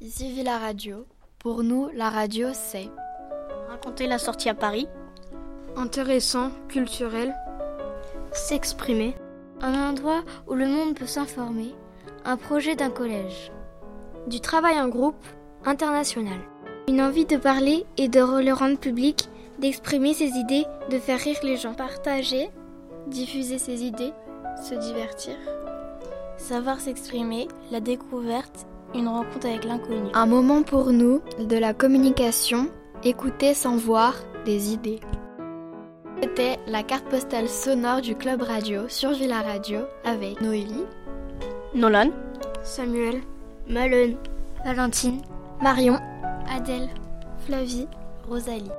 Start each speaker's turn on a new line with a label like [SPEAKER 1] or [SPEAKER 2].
[SPEAKER 1] Ici Villa Radio. Pour nous, la radio, c'est
[SPEAKER 2] raconter la sortie à Paris,
[SPEAKER 3] intéressant, culturel,
[SPEAKER 4] s'exprimer,
[SPEAKER 5] un endroit où le monde peut s'informer, un projet d'un collège,
[SPEAKER 6] du travail en groupe, international,
[SPEAKER 7] une envie de parler et de le rendre public, d'exprimer ses idées, de faire rire les gens,
[SPEAKER 8] partager, diffuser ses idées, se divertir,
[SPEAKER 9] savoir s'exprimer, la découverte, une rencontre avec l'inconnu.
[SPEAKER 1] Un moment pour nous, de la communication, écouter sans voir, des idées. C'était la carte postale sonore du Club Radio sur Villa Radio avec Noélie,
[SPEAKER 2] Nolan,
[SPEAKER 3] Samuel,
[SPEAKER 4] Malone,
[SPEAKER 6] Valentine,
[SPEAKER 7] Marion,
[SPEAKER 8] Adèle,
[SPEAKER 7] Flavie,
[SPEAKER 9] Rosalie.